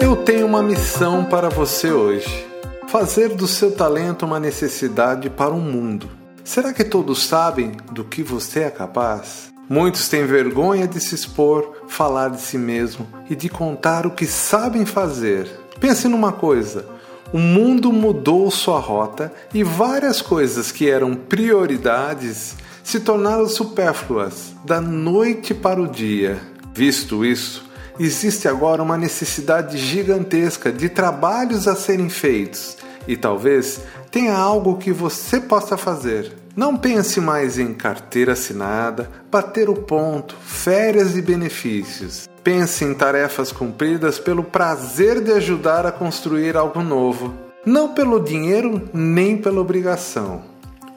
Eu tenho uma missão para você hoje: fazer do seu talento uma necessidade para o mundo. Será que todos sabem do que você é capaz? Muitos têm vergonha de se expor, falar de si mesmo e de contar o que sabem fazer. Pense numa coisa: o mundo mudou sua rota e várias coisas que eram prioridades se tornaram supérfluas da noite para o dia. Visto isso, existe agora uma necessidade gigantesca de trabalhos a serem feitos e talvez tenha algo que você possa fazer. Não pense mais em carteira assinada, bater o ponto, férias e benefícios. Pense em tarefas cumpridas pelo prazer de ajudar a construir algo novo, não pelo dinheiro nem pela obrigação.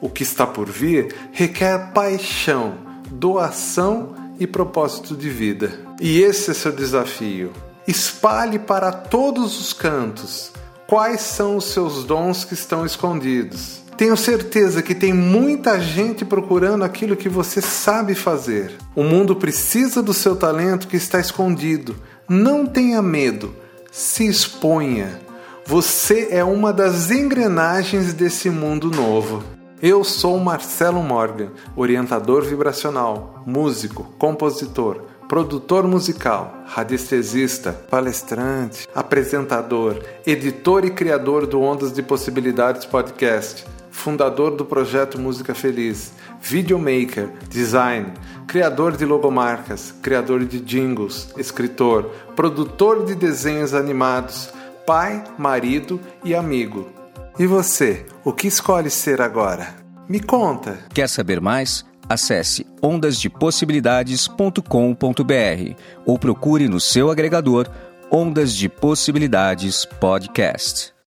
O que está por vir requer paixão, doação e propósito de vida. E esse é seu desafio. Espalhe para todos os cantos quais são os seus dons que estão escondidos. Tenho certeza que tem muita gente procurando aquilo que você sabe fazer. O mundo precisa do seu talento que está escondido. Não tenha medo, se exponha. Você é uma das engrenagens desse mundo novo. Eu sou Marcelo Morgan, orientador vibracional, músico, compositor, produtor musical, radiestesista, palestrante, apresentador, editor e criador do Ondas de Possibilidades podcast, fundador do projeto Música Feliz, videomaker, design, criador de logomarcas, criador de jingles, escritor, produtor de desenhos animados, pai, marido e amigo. E você, o que escolhe ser agora? Me conta. Quer saber mais? Acesse ondasdepossibilidades.com.br ou procure no seu agregador Ondas de Possibilidades Podcast.